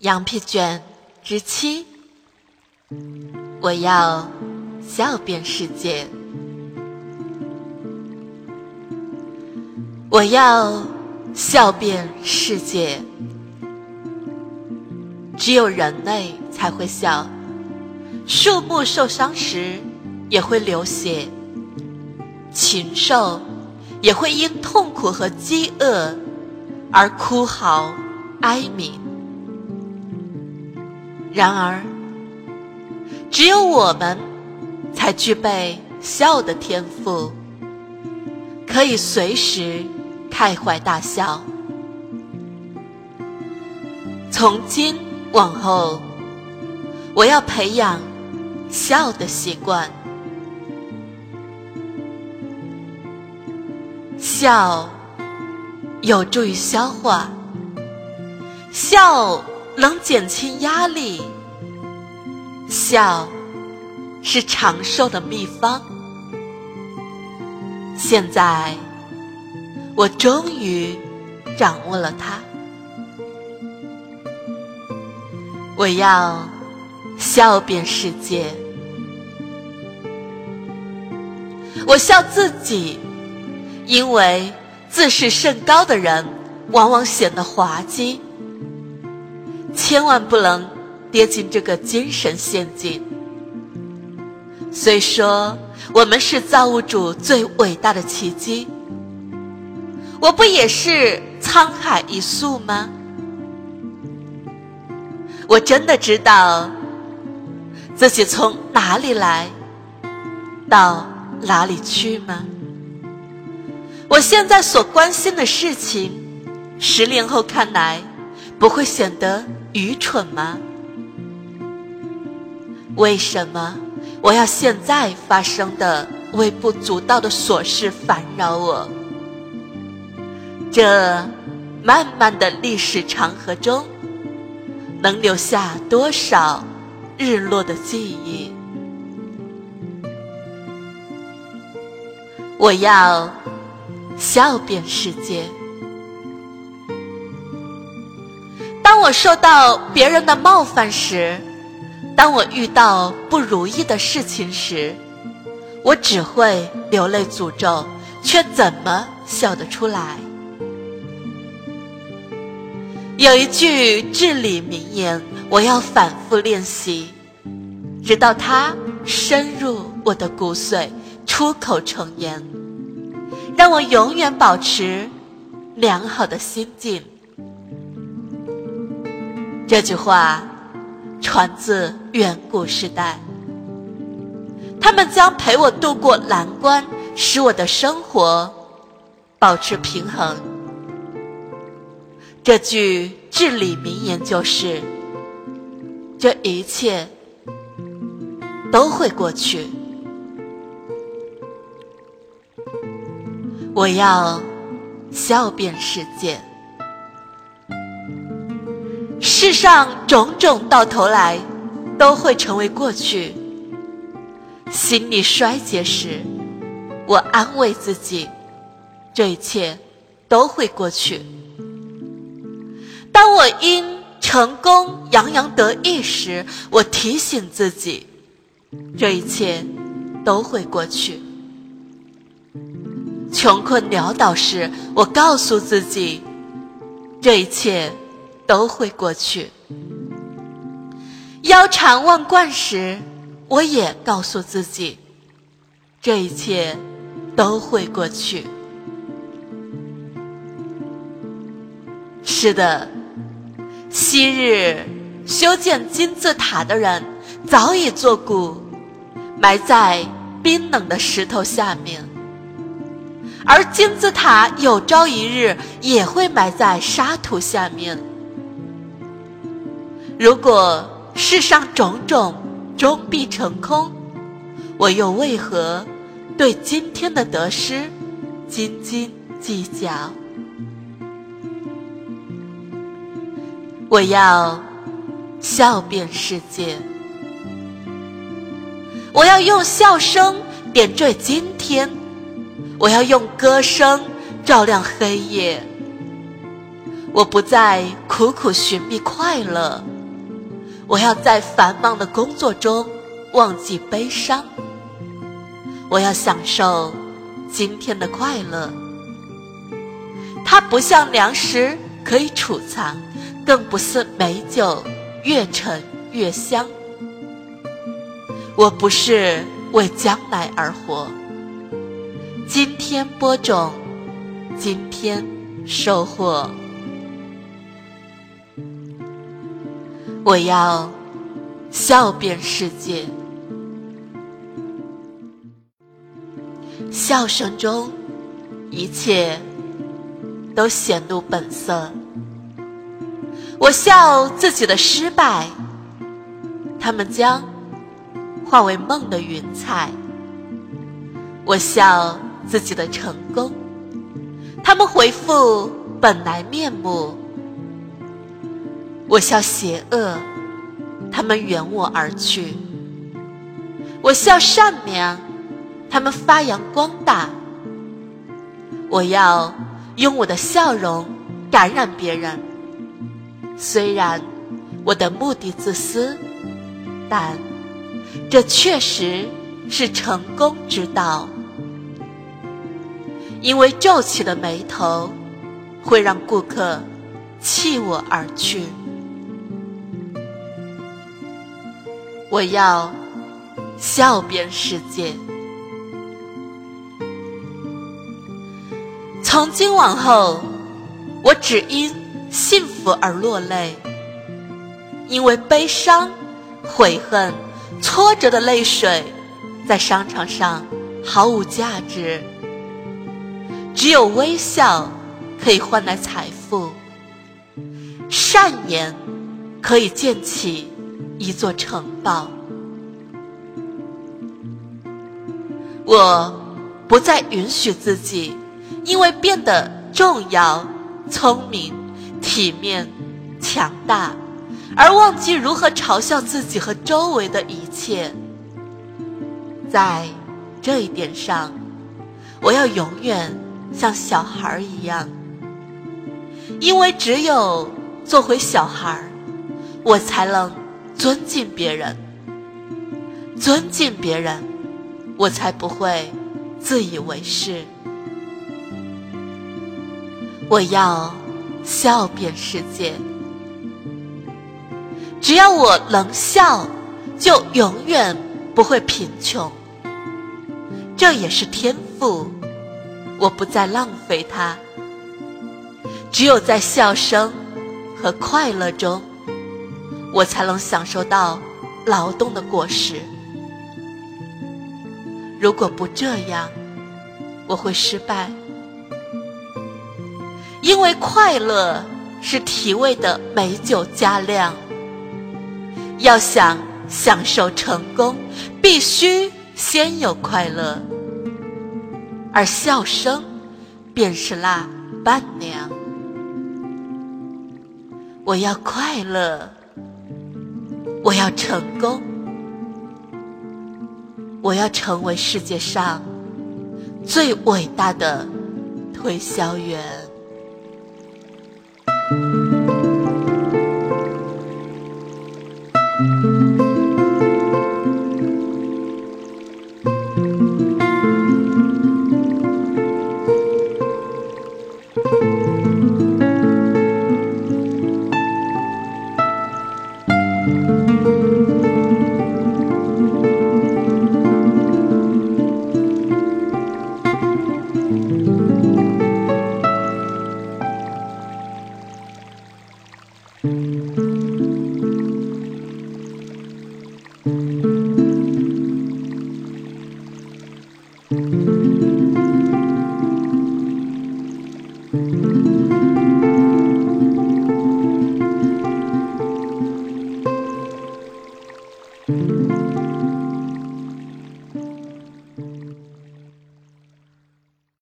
羊皮卷之七，我要笑遍世界，我要笑遍世界。只有人类才会笑，树木受伤时也会流血，禽兽也会因痛苦和饥饿而哭嚎哀鸣。然而，只有我们才具备笑的天赋，可以随时开怀大笑。从今往后，我要培养笑的习惯。笑有助于消化，笑。能减轻压力，笑是长寿的秘方。现在，我终于掌握了它。我要笑遍世界。我笑自己，因为自视甚高的人，往往显得滑稽。千万不能跌进这个精神陷阱。虽说我们是造物主最伟大的奇迹，我不也是沧海一粟吗？我真的知道自己从哪里来到哪里去吗？我现在所关心的事情，十年后看来不会显得。愚蠢吗？为什么我要现在发生的微不足道的琐事烦扰我？这漫漫的历史长河中，能留下多少日落的记忆？我要笑遍世界。当我受到别人的冒犯时，当我遇到不如意的事情时，我只会流泪诅咒，却怎么笑得出来？有一句至理名言，我要反复练习，直到它深入我的骨髓，出口成言，让我永远保持良好的心境。这句话传自远古时代，他们将陪我度过难关，使我的生活保持平衡。这句至理名言就是：这一切都会过去。我要笑遍世界。世上种种到头来都会成为过去。心力衰竭时，我安慰自己，这一切都会过去。当我因成功洋洋得意时，我提醒自己，这一切都会过去。穷困潦倒时，我告诉自己，这一切。都会过去。腰缠万贯时，我也告诉自己，这一切都会过去。是的，昔日修建金字塔的人早已作古，埋在冰冷的石头下面，而金字塔有朝一日也会埋在沙土下面。如果世上种种终必成空，我又为何对今天的得失斤斤计较？我要笑遍世界，我要用笑声点缀今天，我要用歌声照亮黑夜。我不再。苦苦寻觅快乐，我要在繁忙的工作中忘记悲伤，我要享受今天的快乐。它不像粮食可以储藏，更不是美酒越陈越香。我不是为将来而活，今天播种，今天收获。我要笑遍世界，笑声中一切都显露本色。我笑自己的失败，他们将化为梦的云彩；我笑自己的成功，他们回复本来面目。我笑邪恶，他们远我而去；我笑善良，他们发扬光大。我要用我的笑容感染别人，虽然我的目的自私，但这确实是成功之道。因为皱起的眉头会让顾客弃我而去。我要笑遍世界。从今往后，我只因幸福而落泪，因为悲伤、悔恨、挫折的泪水，在商场上毫无价值。只有微笑可以换来财富，善言可以建起。一座城堡，我不再允许自己因为变得重要、聪明、体面、强大，而忘记如何嘲笑自己和周围的一切。在这一点上，我要永远像小孩一样，因为只有做回小孩，我才能。尊敬别人，尊敬别人，我才不会自以为是。我要笑遍世界，只要我能笑，就永远不会贫穷。这也是天赋，我不再浪费它。只有在笑声和快乐中。我才能享受到劳动的果实。如果不这样，我会失败。因为快乐是体味的美酒加量。要想享受成功，必须先有快乐，而笑声便是那伴娘。我要快乐。我要成功，我要成为世界上最伟大的推销员。Mm-hmm.